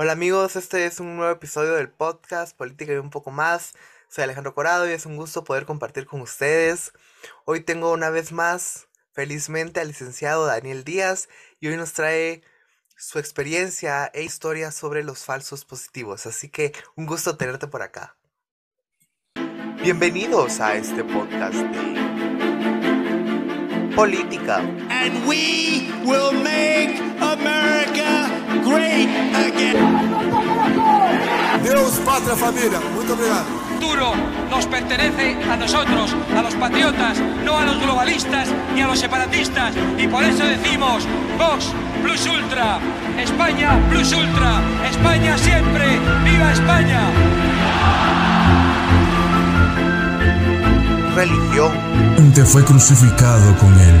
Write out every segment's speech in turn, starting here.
Hola amigos, este es un nuevo episodio del podcast Política y un poco más. Soy Alejandro Corado y es un gusto poder compartir con ustedes. Hoy tengo una vez más, felizmente, al licenciado Daniel Díaz y hoy nos trae su experiencia e historia sobre los falsos positivos. Así que un gusto tenerte por acá. Bienvenidos a este podcast de política. And we will make great again. Deus, pátria, família. Muito obrigado. futuro nos pertenece a nosotros, a los patriotas, no a los globalistas ni a los separatistas. Y por eso decimos, Vox Plus Ultra, España Plus Ultra, España siempre, viva España. Religión. Te fue crucificado con él,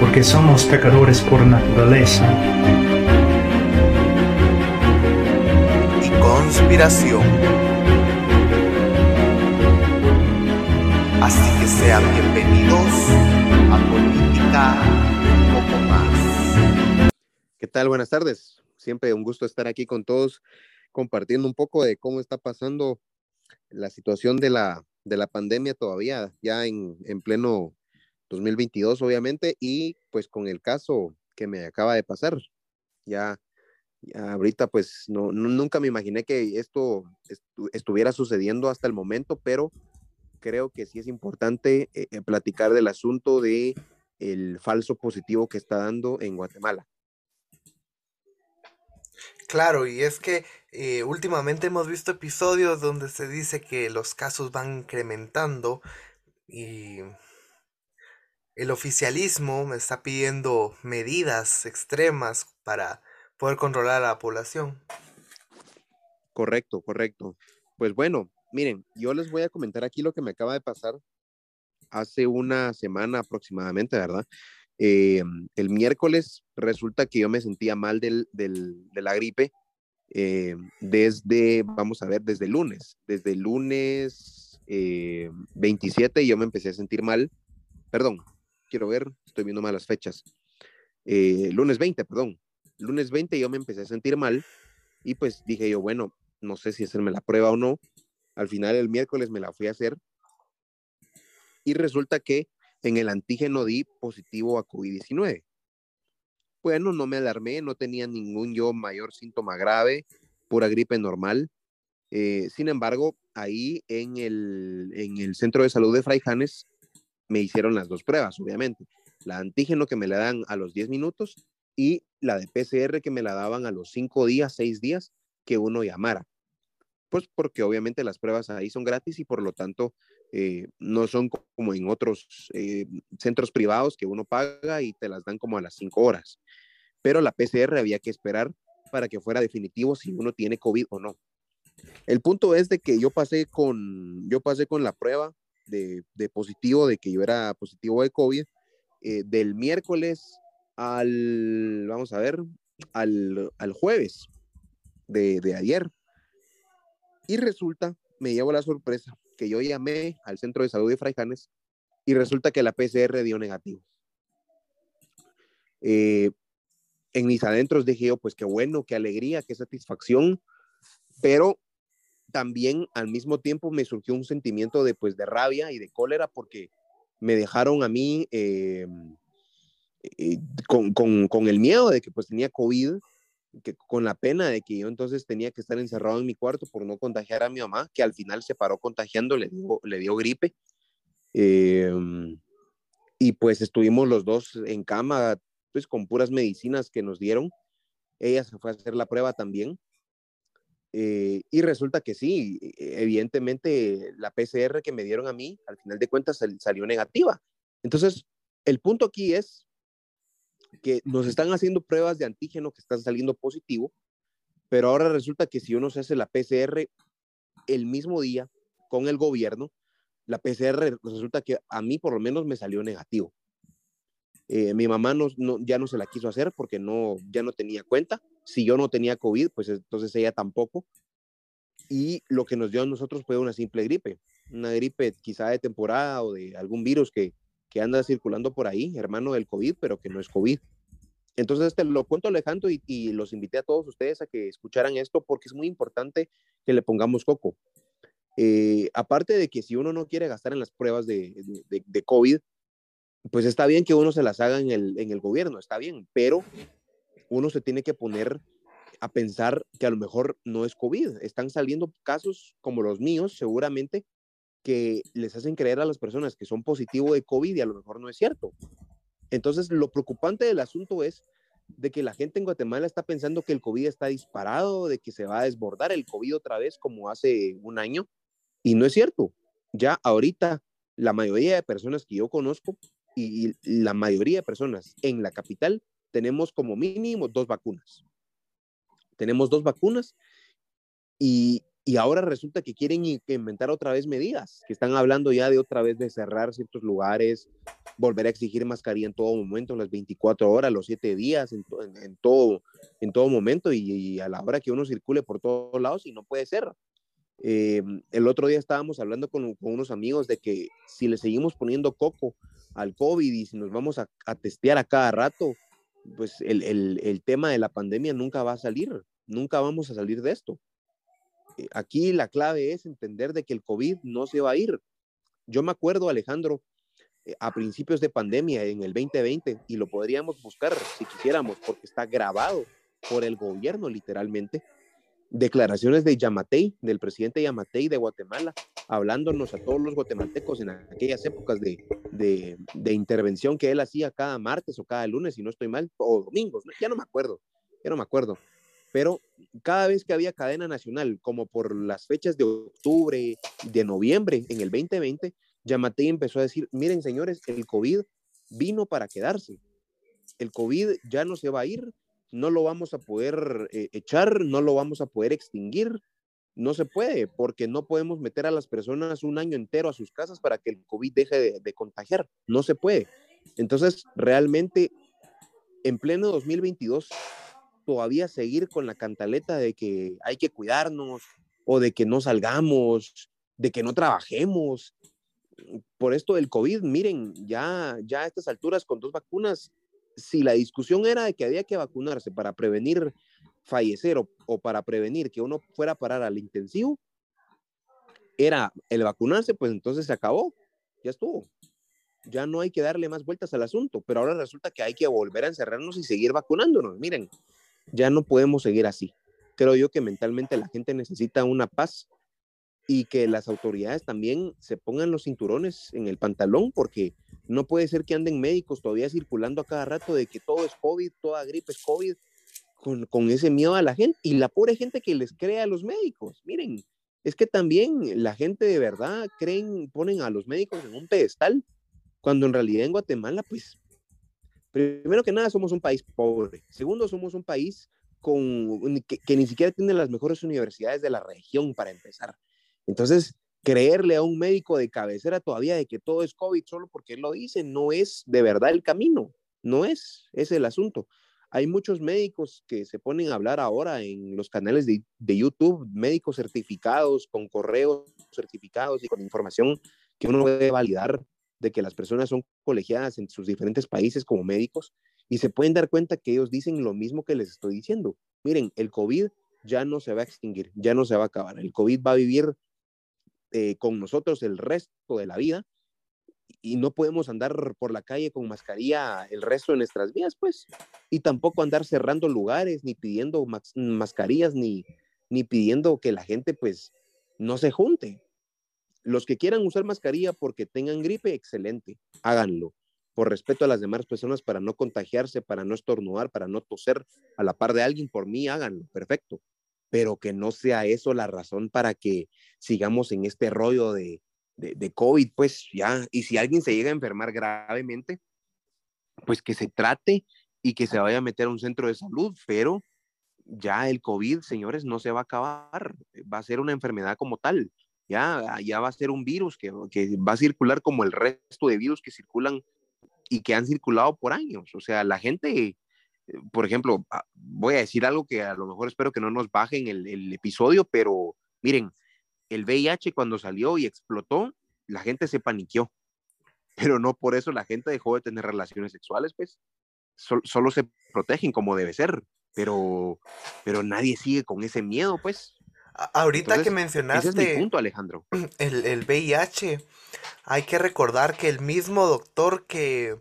porque somos pecadores por naturaleza. y conspiración. Así que sean bienvenidos a Política un poco más. ¿Qué tal? Buenas tardes. Siempre un gusto estar aquí con todos, compartiendo un poco de cómo está pasando la situación de la, de la pandemia todavía, ya en, en pleno 2022, obviamente, y pues con el caso que me acaba de pasar. Ya, ahorita, pues no, nunca me imaginé que esto estu- estuviera sucediendo hasta el momento, pero creo que sí es importante eh, eh, platicar del asunto de el falso positivo que está dando en Guatemala. Claro, y es que eh, últimamente hemos visto episodios donde se dice que los casos van incrementando y el oficialismo está pidiendo medidas extremas para poder controlar a la población. Correcto, correcto. Pues bueno, miren, yo les voy a comentar aquí lo que me acaba de pasar hace una semana aproximadamente, ¿verdad? Eh, el miércoles resulta que yo me sentía mal del, del- de la gripe eh, desde, vamos a ver, desde el lunes. Desde el lunes eh, 27 yo me empecé a sentir mal. Perdón, quiero ver, estoy viendo malas fechas. Eh, lunes 20, perdón. Lunes 20 yo me empecé a sentir mal y pues dije yo, bueno, no sé si hacerme la prueba o no. Al final el miércoles me la fui a hacer y resulta que en el antígeno di positivo a COVID-19. Bueno, no me alarmé, no tenía ningún yo mayor síntoma grave, pura gripe normal. Eh, sin embargo, ahí en el, en el centro de salud de Fraijanes me hicieron las dos pruebas, obviamente. La antígeno que me la dan a los 10 minutos y la de PCR que me la daban a los 5 días, 6 días que uno llamara. Pues porque obviamente las pruebas ahí son gratis y por lo tanto eh, no son co- como en otros eh, centros privados que uno paga y te las dan como a las 5 horas. Pero la PCR había que esperar para que fuera definitivo si uno tiene COVID o no. El punto es de que yo pasé con, yo pasé con la prueba de, positivo, de que yo era positivo de COVID, eh, del miércoles al, vamos a ver, al, al jueves de, de ayer. Y resulta, me llevo la sorpresa, que yo llamé al centro de salud de Fraijanes y resulta que la PCR dio negativo. Eh, en mis adentros dije yo, pues qué bueno, qué alegría, qué satisfacción, pero también al mismo tiempo me surgió un sentimiento de, pues, de rabia y de cólera porque me dejaron a mí eh, eh, con, con, con el miedo de que pues tenía COVID, que, con la pena de que yo entonces tenía que estar encerrado en mi cuarto por no contagiar a mi mamá, que al final se paró contagiando, le dio, le dio gripe. Eh, y pues estuvimos los dos en cama, pues con puras medicinas que nos dieron. Ella se fue a hacer la prueba también. Eh, y resulta que sí, evidentemente la PCR que me dieron a mí, al final de cuentas sal, salió negativa. Entonces, el punto aquí es que nos están haciendo pruebas de antígeno que están saliendo positivo, pero ahora resulta que si uno se hace la PCR, el mismo día con el gobierno, la PCR resulta que a mí por lo menos me salió negativo. Eh, mi mamá no, ya no se la quiso hacer porque no, ya no tenía cuenta. Si yo no tenía COVID, pues entonces ella tampoco. Y lo que nos dio a nosotros fue una simple gripe, una gripe quizá de temporada o de algún virus que, que anda circulando por ahí, hermano del COVID, pero que no es COVID. Entonces, te lo cuento Alejandro y, y, los invité a todos ustedes a que escucharan esto porque es muy importante que le pongamos coco. Eh, aparte de que si uno no quiere gastar en las pruebas de, de, de, COVID, pues está bien que uno se las haga en el, en el gobierno, está bien, pero uno se tiene que poner a pensar que a lo mejor no es COVID. Están saliendo casos como los míos, seguramente, que les hacen creer a las personas que son positivos de COVID y a lo mejor no es cierto. Entonces, lo preocupante del asunto es de que la gente en Guatemala está pensando que el COVID está disparado, de que se va a desbordar el COVID otra vez como hace un año, y no es cierto. Ya ahorita la mayoría de personas que yo conozco y, la mayoría de personas en la capital tenemos como mínimo dos vacunas. Tenemos dos vacunas y, y ahora resulta que quieren inventar otra vez medidas, que están hablando ya de otra vez de cerrar ciertos lugares, volver a exigir mascarilla en todo momento, las 24 horas, los 7 días, en, en, todo, en todo momento y, a la hora que uno circule por todos lados y no puede ser. Eh, el otro día estábamos hablando con, con, unos amigos de que si le seguimos poniendo coco al COVID y si nos vamos a, a testear a cada rato, pues el, el, el tema de la pandemia nunca va a salir, nunca vamos a salir de esto. Eh, aquí la clave es entender de que el COVID no se va a ir. Yo me acuerdo, Alejandro, eh, a principios de pandemia en el 2020, y lo podríamos buscar si quisiéramos, porque está grabado por el gobierno literalmente, declaraciones de Yamatei, del presidente Yamatei de Guatemala, hablándonos a todos los guatemaltecos en aquellas épocas de, intervención que él hacía cada martes o cada lunes, si no estoy mal, o domingos, ya no me acuerdo, ya no me acuerdo, pero cada vez que había cadena nacional, como por las fechas de octubre, de noviembre, en el 2020, Yamatei empezó a decir, miren señores, el COVID vino para quedarse. El COVID ya no se va a ir, no lo vamos a poder eh, echar, no lo vamos a poder extinguir. No se puede, porque no podemos meter a las personas un año entero a sus casas para que el COVID deje de, de contagiar. No se puede. Entonces, realmente, en pleno 2022, todavía seguir con la cantaleta de que hay que cuidarnos o de que no salgamos, de que no trabajemos. Por esto del COVID, miren, ya, ya a estas alturas con dos vacunas, si la discusión era de que había que vacunarse para prevenir fallecer o, para prevenir que uno fuera a parar al intensivo, era el vacunarse, pues entonces se acabó, ya estuvo. Ya no hay que darle más vueltas al asunto, pero ahora resulta que hay que volver a encerrarnos y seguir vacunándonos. Miren, ya no podemos seguir así. Creo yo que mentalmente la gente necesita una paz y que las autoridades también se pongan los cinturones en el pantalón porque no puede ser que anden médicos todavía circulando a cada rato de que todo es COVID, toda gripe es COVID, con, con ese miedo a la gente y la pobre gente que les cree a los médicos. Miren, es que también la gente de verdad creen, ponen a los médicos en un pedestal, cuando en realidad en Guatemala, pues Primero que nada, somos un país pobre. Segundo, somos un país con, que, que, ni siquiera tiene las mejores universidades de la región para empezar. Entonces, creerle a un médico de cabecera todavía de que todo es COVID solo porque él lo dice, no es de verdad el camino. No es, es el asunto. Hay muchos médicos que se ponen a hablar ahora en los canales de, de YouTube, médicos certificados, con correos certificados y con información que uno puede validar de que las personas son colegiadas en sus diferentes países como médicos y se pueden dar cuenta que ellos dicen lo mismo que les estoy diciendo. Miren, el COVID ya no se va a extinguir, ya no se va a acabar. El COVID va a vivir eh, con nosotros el resto de la vida y no podemos andar por la calle con mascarilla el resto de nuestras vidas, pues. Y tampoco andar cerrando lugares, ni pidiendo mascarillas, ni, ni pidiendo que la gente, pues, no se junte. Los que quieran usar mascarilla porque tengan gripe, excelente, háganlo. Por respeto a las demás personas para no contagiarse, para no estornudar, para no toser a la par de alguien, por mí háganlo, perfecto. Pero que no sea eso la razón para que sigamos en este rollo de, de, COVID, pues ya. Y si alguien se llega a enfermar gravemente, pues que se trate y que se vaya a meter a un centro de salud, pero ya el COVID, señores, no se va a acabar, va a ser una enfermedad como tal, ya, ya va a ser un virus que, que va a circular como el resto de virus que circulan y que han circulado por años. O sea, la gente, por ejemplo, ah, voy a decir algo que a lo mejor espero que no nos bajen el, el episodio, pero miren, el VIH cuando salió y explotó, la gente se paniqueó, pero no por eso la gente dejó de tener relaciones sexuales, pues solo se protegen como debe ser, pero, pero nadie sigue con ese miedo, pues. Ahorita que mencionaste ese es mi punto, Alejandro. El, el VIH, hay que recordar que el mismo doctor que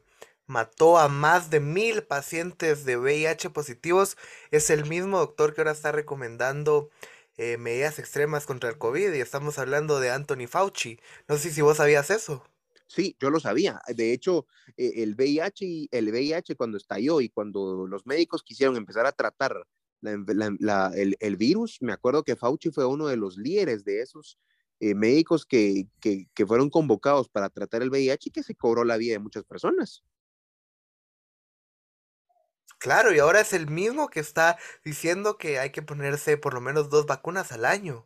mató a más de mil pacientes de VIH positivos es el mismo doctor que ahora está recomendando eh, medidas extremas contra el COVID y estamos hablando de Anthony Fauci. No sé si vos sabías eso. Sí, yo lo sabía. De hecho, eh, el VIH, el VIH cuando estalló y cuando los médicos quisieron empezar a tratar el, virus, me acuerdo que Fauci fue uno de los líderes de esos eh, médicos que, que, que, fueron convocados para tratar el VIH y que se cobró la vida de muchas personas. Claro, y ahora es el mismo que está diciendo que hay que ponerse por lo menos dos vacunas al año.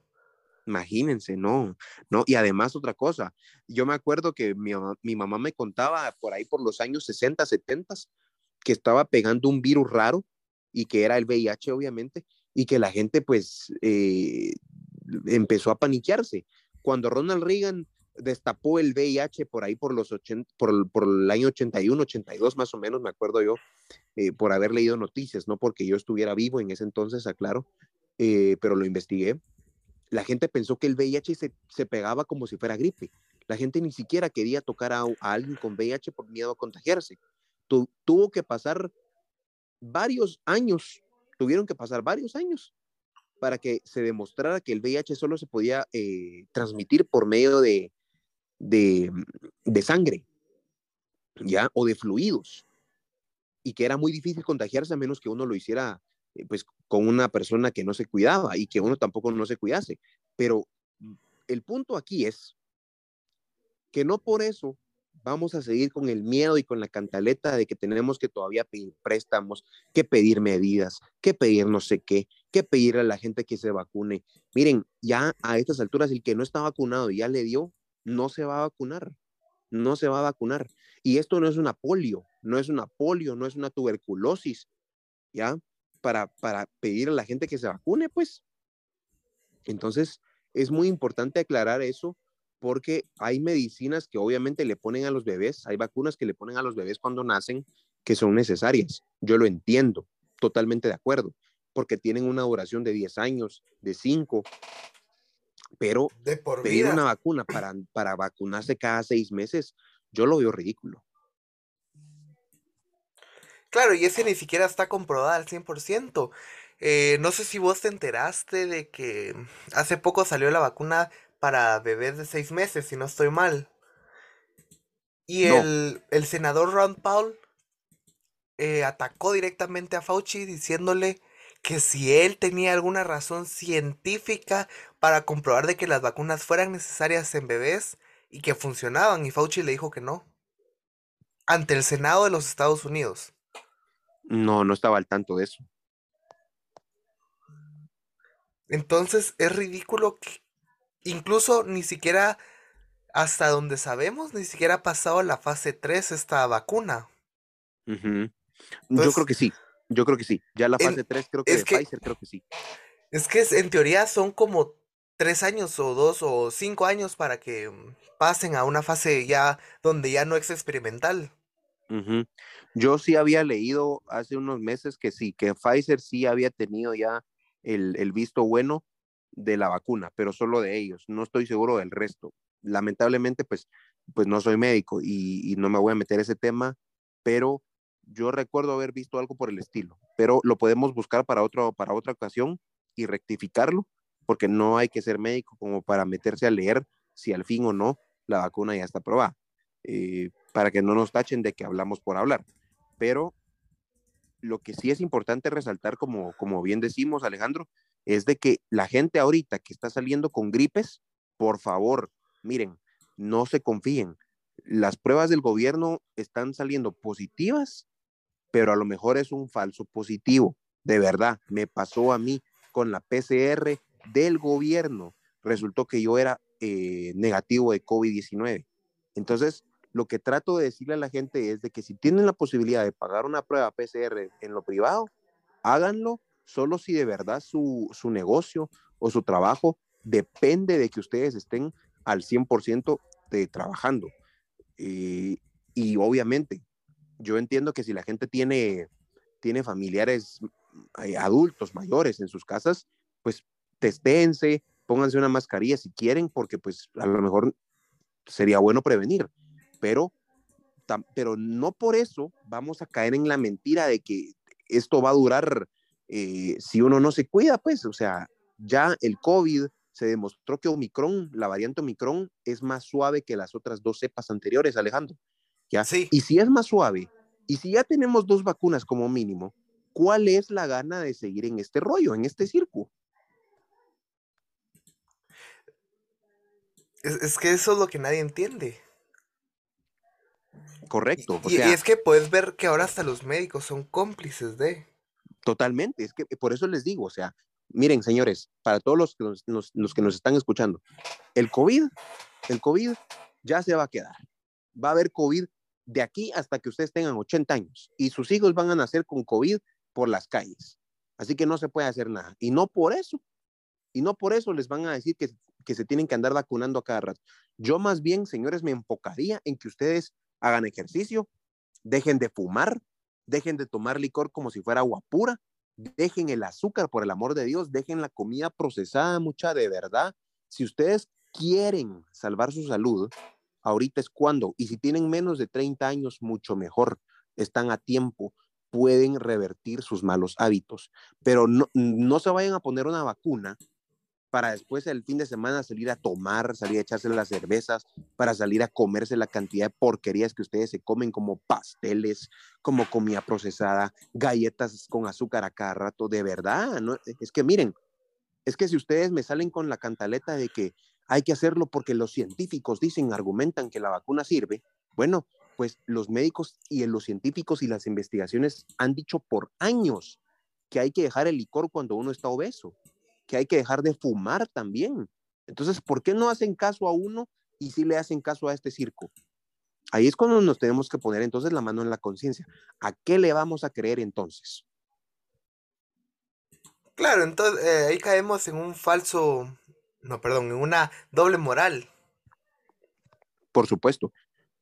Imagínense, no, no, y además otra cosa, yo me acuerdo que mi, mi, mamá me contaba por ahí por los años 60, 70, que estaba pegando un virus raro y que era el VIH, obviamente, y que la gente pues eh, empezó a paniquearse. Cuando Ronald Reagan destapó el VIH por ahí por los 80, por, por el año 81, 82 más o menos, me acuerdo yo, eh, por haber leído noticias, no porque yo estuviera vivo en ese entonces, aclaro, eh, pero lo investigué. La gente pensó que el VIH se, se, pegaba como si fuera gripe. La gente ni siquiera quería tocar a, alguien con VIH por miedo a contagiarse. Tu, tuvo que pasar varios años, tuvieron que pasar varios años para que se demostrara que el VIH solo se podía eh, transmitir por medio de, de, de sangre, ¿ya? O de fluidos. Y que era muy difícil contagiarse a menos que uno lo hiciera eh, pues con una persona que no se cuidaba y que uno tampoco no se cuidase. Pero el punto aquí es que no por eso vamos a seguir con el miedo y con la cantaleta de que tenemos que todavía pedir préstamos, que pedir medidas, que pedir no sé qué, que pedir a la gente que se vacune. Miren, ya a estas alturas el que no está vacunado y ya le dio, no se va a vacunar, no se va a vacunar. Y esto no es una polio, no es una polio, no es una tuberculosis, ¿ya? Para, para pedir a la gente que se vacune, pues. Entonces, es muy importante aclarar eso porque hay medicinas que obviamente le ponen a los bebés, hay vacunas que le ponen a los bebés cuando nacen que son necesarias. Yo lo entiendo, totalmente de acuerdo, porque tienen una duración de 10 años, de 5, pero pedir una vacuna para, para vacunarse cada seis meses, yo lo veo ridículo. Claro, y ese ni siquiera está comprobado al 100%. Eh, no sé si vos te enteraste de que hace poco salió la vacuna para bebés de seis meses, si no estoy mal. Y el, el, senador Ron Paul eh, atacó directamente a Fauci diciéndole que si él tenía alguna razón científica para comprobar de que las vacunas fueran necesarias en bebés y que funcionaban, y Fauci le dijo que no. Ante el Senado de los Estados Unidos. No, no estaba al tanto de eso. Entonces es ridículo que incluso ni siquiera, hasta donde sabemos, ni siquiera ha pasado la fase 3 esta vacuna. Yo creo que sí. Yo creo que sí. Ya la fase 3 creo que de Pfizer creo que sí. Es que en teoría son como tres años o dos o cinco años para que mm, pasen a una fase ya donde ya no es experimental. Yo sí había leído hace unos meses que sí, que Pfizer sí había tenido ya el, el visto bueno de la vacuna, pero solo de ellos. No estoy seguro del resto. Lamentablemente, pues, pues no soy médico y, y no me voy a meter ese tema, pero yo recuerdo haber visto algo por el estilo, pero lo podemos buscar para, otro, para otra ocasión y rectificarlo, porque no hay que ser médico como para meterse a leer si al fin o no la vacuna ya está aprobada, eh, para que no nos tachen de que hablamos por hablar. Pero lo que sí es importante resaltar, como, como bien decimos, Alejandro, es de que la gente ahorita que está saliendo con gripes, por favor, miren, no se confíen. Las pruebas del gobierno están saliendo positivas pero a lo mejor es un falso positivo, De verdad, me pasó a mí con la PCR del gobierno. Resultó que yo era eh, negativo de COVID-19. Entonces, lo que trato de decirle a la gente es de que si tienen la posibilidad de pagar una prueba PCR en lo privado, háganlo solo si de verdad su, su negocio o su trabajo depende de que ustedes estén al 100% de trabajando. Y, y obviamente, yo entiendo que si la gente tiene, tiene familiares eh, adultos mayores en sus casas, pues testéense, pónganse una mascarilla si quieren, porque pues a lo mejor sería bueno prevenir, pero, pero no por eso vamos a caer en la mentira de que esto va a durar eh, si uno no se cuida, pues, o sea, ya el COVID se demostró que Omicron, la variante Omicron, es más suave que las otras dos cepas anteriores, Alejandro. ¿Ya? Sí. Y si es más suave, y si ya tenemos dos vacunas como mínimo, ¿cuál es la gana de seguir en este rollo, en este circo? Es, es que eso es lo que nadie entiende. Correcto. O Y, es que puedes ver que ahora hasta los médicos son cómplices de. Totalmente, es que por eso les digo, o sea, miren, señores, para todos los que nos, nos- los que nos están escuchando, el COVID, el COVID ya se va a quedar. Va a haber COVID de aquí hasta que ustedes tengan 80 años y sus hijos van a nacer con COVID por las calles. Así que no se puede hacer nada. Y no por eso, y no por eso les van a decir que, que se tienen que andar vacunando a cada rato. Yo más bien, señores, me enfocaría en que ustedes hagan ejercicio, dejen de fumar, dejen de tomar licor como si fuera agua pura, dejen el azúcar, por el amor de Dios, dejen la comida procesada, mucha de verdad. Si ustedes quieren salvar su salud, ahorita es cuando, y si tienen menos de 30 años, mucho mejor, están a tiempo, pueden revertir sus malos hábitos, pero no, no se vayan a poner una vacuna para después el fin de semana salir a tomar, salir a echarse las cervezas, para salir a comerse la cantidad de porquerías que ustedes se comen como pasteles, como comida procesada, galletas con azúcar a cada rato, de verdad, ¿no? Es que miren, es que si ustedes me salen con la cantaleta de que hay que hacerlo porque los científicos dicen, argumentan que la vacuna sirve, bueno, pues los médicos y los científicos y las investigaciones han dicho por años que hay que dejar el licor cuando uno está obeso, que hay que dejar de fumar también. Entonces, ¿por qué no hacen caso a uno y sí le hacen caso a este circo? Ahí es cuando nos tenemos que poner entonces la mano en la conciencia. ¿A qué le vamos a creer entonces? Claro, entonces eh, ahí caemos en un falso. No, perdón, en una doble moral. Por supuesto.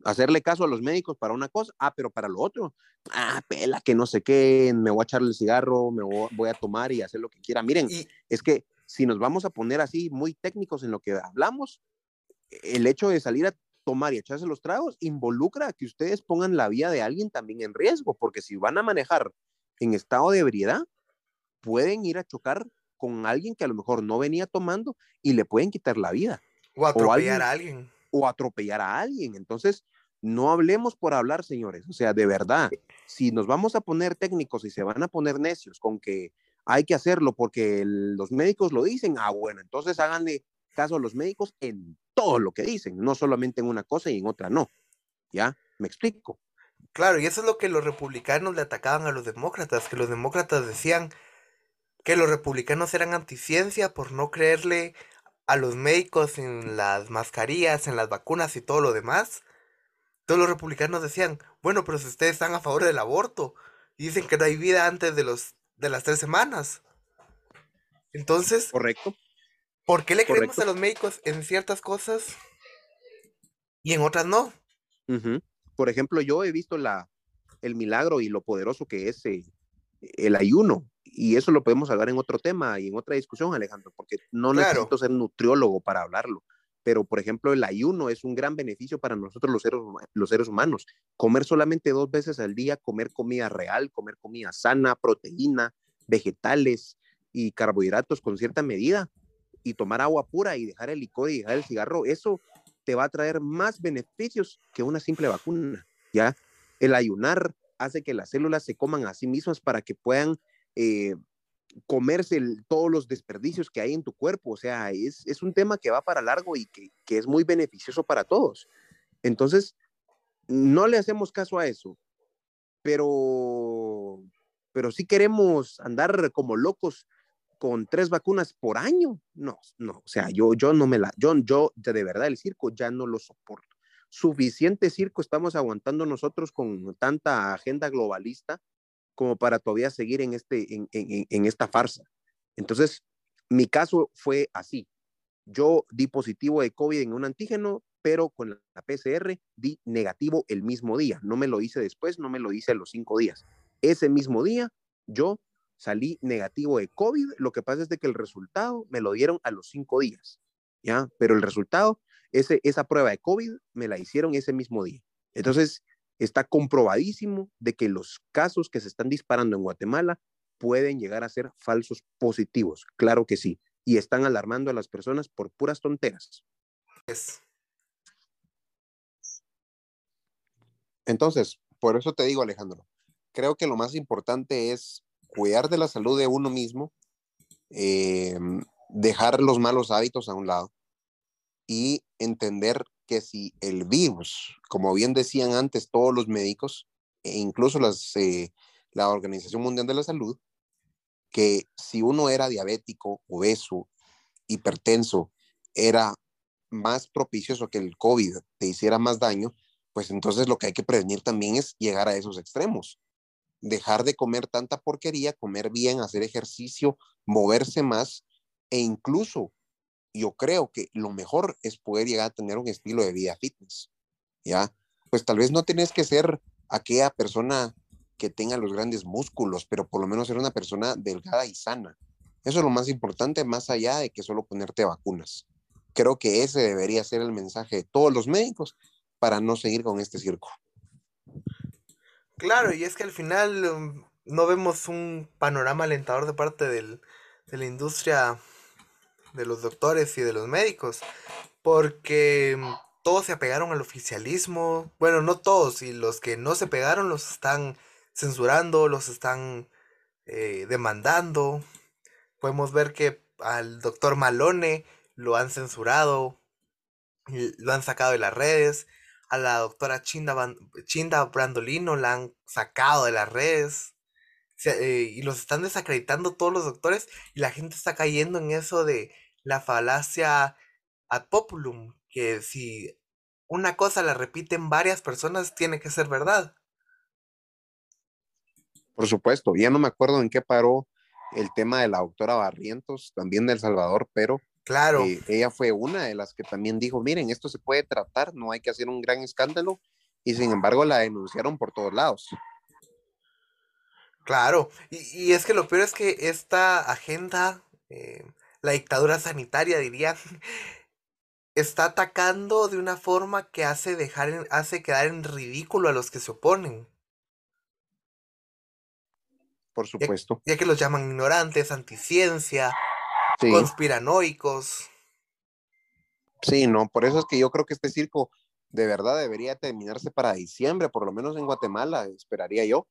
Hacerle caso a los médicos para una cosa, ah, pero para lo otro, ah, pela, que no sé qué, me voy a echarle el cigarro, me voy, a tomar y hacer lo que quiera. Miren, Y es que si nos vamos a poner así muy técnicos en lo que hablamos, el hecho de salir a tomar y echarse los tragos involucra a que ustedes pongan la vida de alguien también en riesgo, porque si van a manejar en estado de ebriedad, pueden ir a chocar con alguien que a lo mejor no venía tomando y le pueden quitar la vida o atropellar alguien- a alguien. o atropellar a alguien. Entonces, no hablemos por hablar, señores. O sea, de verdad, si nos vamos a poner técnicos y se van a poner necios con que hay que hacerlo porque el- los médicos lo dicen, ah, bueno, entonces háganle caso a los médicos en todo lo que dicen, no solamente en una cosa y en otra no. ¿Ya? ¿Me explico? Claro, y eso es lo que los republicanos le atacaban a los demócratas, que los demócratas decían que los republicanos eran anticiencia por no creerle a los médicos en las mascarillas, en las vacunas y todo lo demás. Todos los republicanos decían, bueno, pero si ustedes están a favor del aborto y dicen que no hay vida antes de los de las tres semanas. Entonces, ¿Correcto? ¿por qué le creemos a los médicos en ciertas cosas y en otras no? Por ejemplo, yo he visto la, el milagro y lo poderoso que es eh, el ayuno. Y eso lo podemos hablar en otro tema y en otra discusión, Alejandro, porque no Claro. necesito ser nutriólogo para hablarlo. Pero, por ejemplo, el ayuno es un gran beneficio para nosotros los seres, los seres humanos. Comer solamente dos veces al día, comer comida real, comer comida sana, proteína, vegetales y carbohidratos con cierta medida y tomar agua pura y dejar el licor y dejar el cigarro, eso te va a traer más beneficios que una simple vacuna, ¿ya? El ayunar hace que las células se coman a sí mismas para que puedan eh, comerse todos los desperdicios que hay en tu cuerpo, o sea, es, es un tema que va para largo y que, que es muy beneficioso para todos. Entonces, no le hacemos caso a eso, pero pero sí queremos andar como locos con tres vacunas por año. No, no, o sea, yo, yo no me la, yo, yo de verdad el circo ya no lo soporto. Suficiente circo estamos aguantando nosotros con tanta agenda globalista como para todavía seguir en, este, en, en, en esta farsa. Entonces, mi caso fue así. Yo di positivo de COVID en un antígeno, pero con la PCR di negativo el mismo día. No me lo hice después, no me lo hice a los cinco días. Ese mismo día yo salí negativo de COVID. Lo que pasa es de que el resultado me lo dieron a los cinco días, ¿ya? Pero el resultado, ese, esa prueba de COVID me la hicieron ese mismo día. Entonces, está comprobadísimo de que los casos que se están disparando en Guatemala pueden llegar a ser falsos positivos. Claro que sí. Y están alarmando a las personas por puras tonteras. Entonces, por eso te digo, Alejandro, creo que lo más importante es cuidar de la salud de uno mismo, eh, dejar los malos hábitos a un lado y entender que si el virus, como bien decían antes todos los médicos, e incluso las, eh, la Organización Mundial de la Salud, que si uno era diabético, obeso, hipertenso, era más propicioso que el COVID te hiciera más daño, pues entonces lo que hay que prevenir también es llegar a esos extremos. Dejar de comer tanta porquería, comer bien, hacer ejercicio, moverse más e incluso yo creo que lo mejor es poder llegar a tener un estilo de vida fitness, ¿ya? Pues tal vez no tienes que ser aquella persona que tenga los grandes músculos, pero por lo menos ser una persona delgada y sana. Eso es lo más importante, más allá de que solo ponerte vacunas. Creo que ese debería ser el mensaje de todos los médicos para no seguir con este circo. Claro, y es que al final um, no vemos un panorama alentador de parte del, de la industria de los doctores y de los médicos, porque um, todos se apegaron al oficialismo, bueno, no todos, y los que no se pegaron los están censurando, los están eh, demandando. Podemos ver que al doctor Malone lo han censurado, lo han sacado de las redes a la doctora Chinda, Chinda Brandolino la han sacado de las redes. Eh, y los están desacreditando todos los doctores y la gente está cayendo en eso de la falacia ad populum, que si una cosa la repiten varias personas tiene que ser verdad. Por supuesto, ya no me acuerdo en qué paró el tema de la doctora Barrientos, también de El Salvador, pero Claro. Eh, ella fue una de las que también dijo, miren, esto se puede tratar, no hay que hacer un gran escándalo, y sin embargo la denunciaron por todos lados. Claro, y, es que lo peor es que esta agenda, eh, la dictadura sanitaria diría, está atacando de una forma que hace dejar, hace quedar en ridículo a los que se oponen. Por supuesto. ya que los llaman ignorantes, anticiencia, conspiranoicos. Sí, no, por eso es que yo creo que este circo de verdad debería terminarse para diciembre, por lo menos en Guatemala, esperaría yo.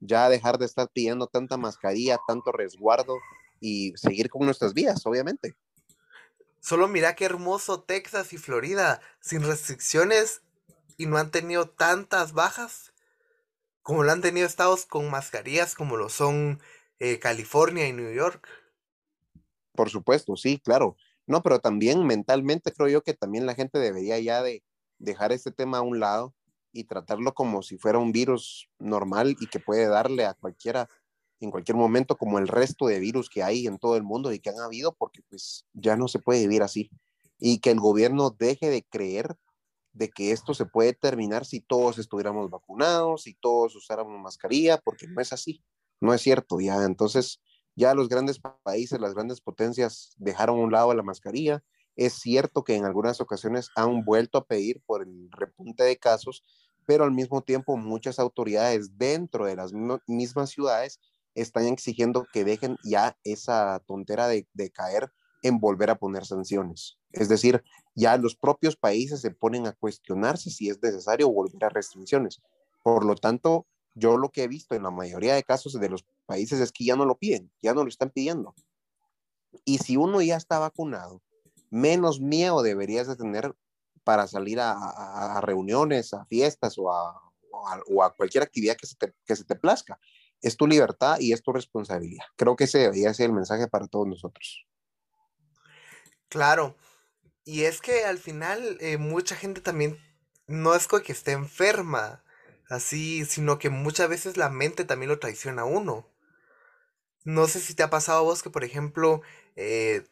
Ya dejar de estar pidiendo tanta mascarilla, tanto resguardo y seguir con nuestras vías, obviamente. Solo mira qué hermoso Texas y Florida, sin restricciones y no han tenido tantas bajas como lo han tenido estados con mascarillas como lo son eh, California y New York. Por supuesto, sí, claro. No, pero también mentalmente creo yo que también la gente debería ya de dejar este tema a un lado y tratarlo como si fuera un virus normal y que puede darle a cualquiera en cualquier momento como el resto de virus que hay en todo el mundo y que han habido porque pues ya no se puede vivir así y que el gobierno deje de creer de que esto se puede terminar si todos estuviéramos vacunados, si todos usáramos mascarilla, porque no es así, no es cierto, ya entonces ya los grandes países, las grandes potencias dejaron a un lado la mascarilla. Es cierto que en algunas ocasiones han vuelto a pedir por el repunte de casos, pero al mismo tiempo muchas autoridades dentro de las mismas ciudades están exigiendo que dejen ya esa tontera de, caer en volver a poner sanciones. Es decir, ya los propios países se ponen a cuestionarse si es necesario volver a restricciones. Por lo tanto, yo lo que he visto en la mayoría de casos de los países es que ya no lo piden, ya no lo están pidiendo. Y si uno ya está vacunado, menos miedo deberías de tener para salir a, reuniones, a fiestas o a, cualquier actividad que se te plazca. Es tu libertad y es tu responsabilidad. Creo que ese debería ser el mensaje para todos nosotros. Claro. Y es que al final eh, mucha gente también no es que esté enferma, así, sino que muchas veces la mente también lo traiciona a uno. No sé si te ha pasado a vos que, por ejemplo, eh,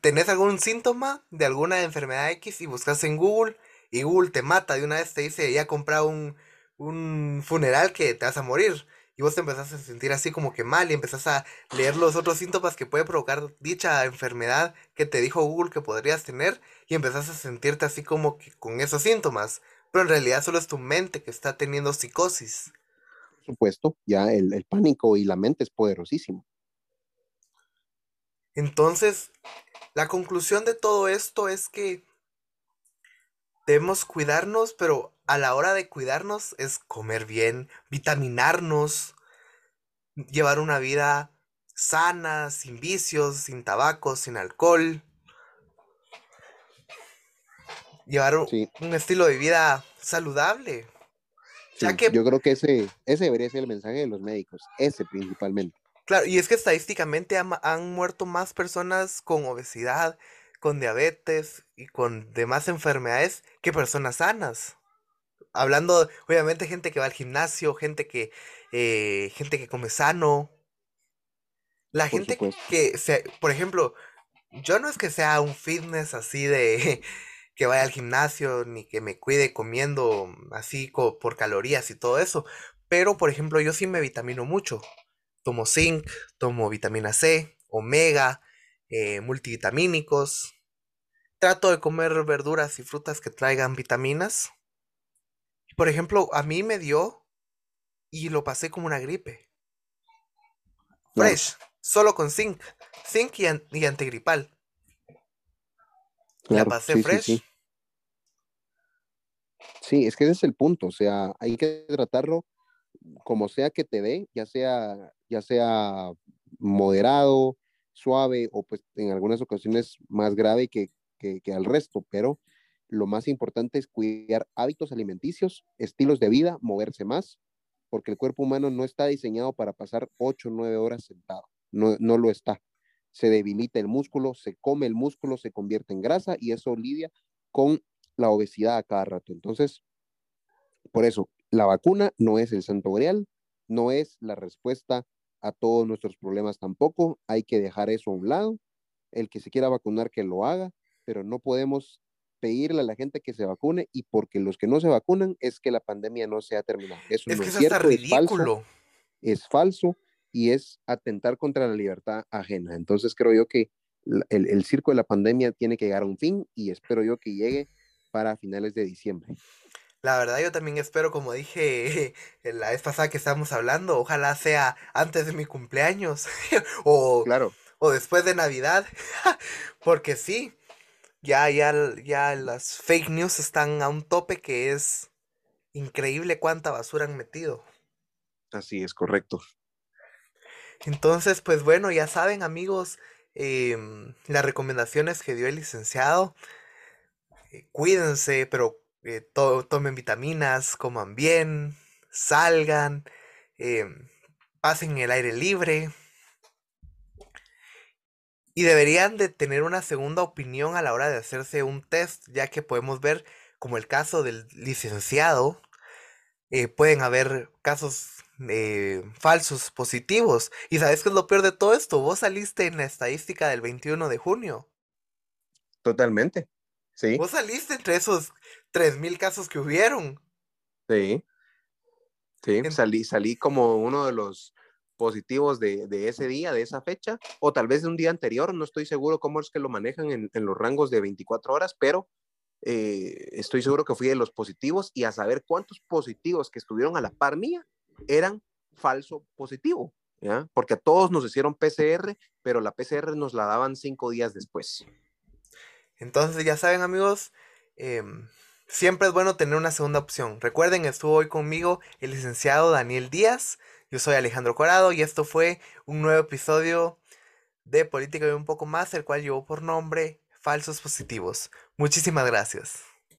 tenés algún síntoma de alguna enfermedad X y buscas en Google y Google te mata de una vez, te dice, ya compra un, un funeral que te vas a morir. Y vos te empezás a sentir así como que mal y empezás a leer los otros síntomas que puede provocar dicha enfermedad que te dijo Google que podrías tener y empezás a sentirte así como que con esos síntomas. Pero en realidad solo es tu mente que está teniendo psicosis. Por supuesto, ya el, el pánico y la mente es poderosísimo. Entonces, la conclusión de todo esto es que debemos cuidarnos, pero a la hora de cuidarnos es comer bien, vitaminarnos, llevar una vida sana, sin vicios, sin tabaco, sin alcohol. Llevar un estilo de vida saludable. que, yo creo que ese, ese debería ser el mensaje de los médicos, ese principalmente. Claro, y es que estadísticamente han, muerto más personas con obesidad, con diabetes y con demás enfermedades que personas sanas. Hablando, obviamente, gente que va al gimnasio, gente que, eh, gente que come sano. La gente que, se, por ejemplo, yo no es que sea un fitness así de que vaya al gimnasio ni que me cuide comiendo así por calorías y todo eso. Pero, por ejemplo, yo sí me vitamino mucho tomo zinc, tomo vitamina C, omega, eh, multivitamínicos. Trato de comer verduras y frutas que traigan vitaminas. Por ejemplo, a mí me dio y lo pasé como una gripe. Fresh, solo con zinc. Zinc y, antigripal. la pasé fresh. Sí, sí, es que ese es el punto. O sea, hay que tratarlo como sea que te dé, ya sea ya sea moderado, suave o pues en algunas ocasiones más grave que, que, al resto, pero lo más importante es cuidar hábitos alimenticios, estilos de vida, moverse más, porque el cuerpo humano no está diseñado para pasar 8 o 9 horas sentado, no, no lo está. Se debilita el músculo, se come el músculo, se convierte en grasa y eso lidia con la obesidad a cada rato. Entonces, por eso, la vacuna no es el santo grial, no es la respuesta a todos nuestros problemas tampoco. Hay que dejar eso a un lado. El que se quiera vacunar, que lo haga, pero no podemos pedirle a la gente que se vacune y porque los que no se vacunan es que la pandemia no se ha terminado. Eso es no es cierto, es falso, es falso y es atentar contra la libertad ajena. Entonces creo yo que el, el circo de la pandemia tiene que llegar a un fin y espero yo que llegue para finales de diciembre. La verdad yo también espero, como dije la vez pasada que estábamos hablando, ojalá sea antes de mi cumpleaños o, claro. o después de Navidad, porque sí, ya, ya, ya las fake news están a un tope que es increíble cuánta basura han metido. Así es, correcto. Entonces, pues bueno, ya saben amigos, em, las recomendaciones que dio el licenciado, eh, cuídense, pero eh, tomen vitaminas, coman bien, salgan, em, pasen el aire libre. Y deberían de tener una segunda opinión a la hora de hacerse un test, ya que podemos ver, como el caso del licenciado, eh, pueden haber casos eh, falsos positivos. ¿Y sabes qué es lo peor de todo esto? Vos saliste en la estadística del 21 de junio. Totalmente. Sí. Vos saliste entre esos 3.000 casos que hubieron. Sí. Sí, salí, salí como uno de los positivos de, ese día, de esa fecha, o tal vez de un día anterior, no estoy seguro cómo es que lo manejan en, los rangos de 24 horas, pero eh, estoy seguro que fui de los positivos y a saber cuántos positivos que estuvieron a la par mía eran falso positivo. Porque a todos nos hicieron PCR, pero la PCR nos la daban cinco días después. Entonces, ya saben, amigos, em, siempre es bueno tener una segunda opción. Recuerden, estuvo hoy conmigo el licenciado Daniel Díaz. Yo soy Alejandro Corado y esto fue un nuevo episodio de Política y un poco más, el cual llevó por nombre Falsos Positivos. Muchísimas gracias.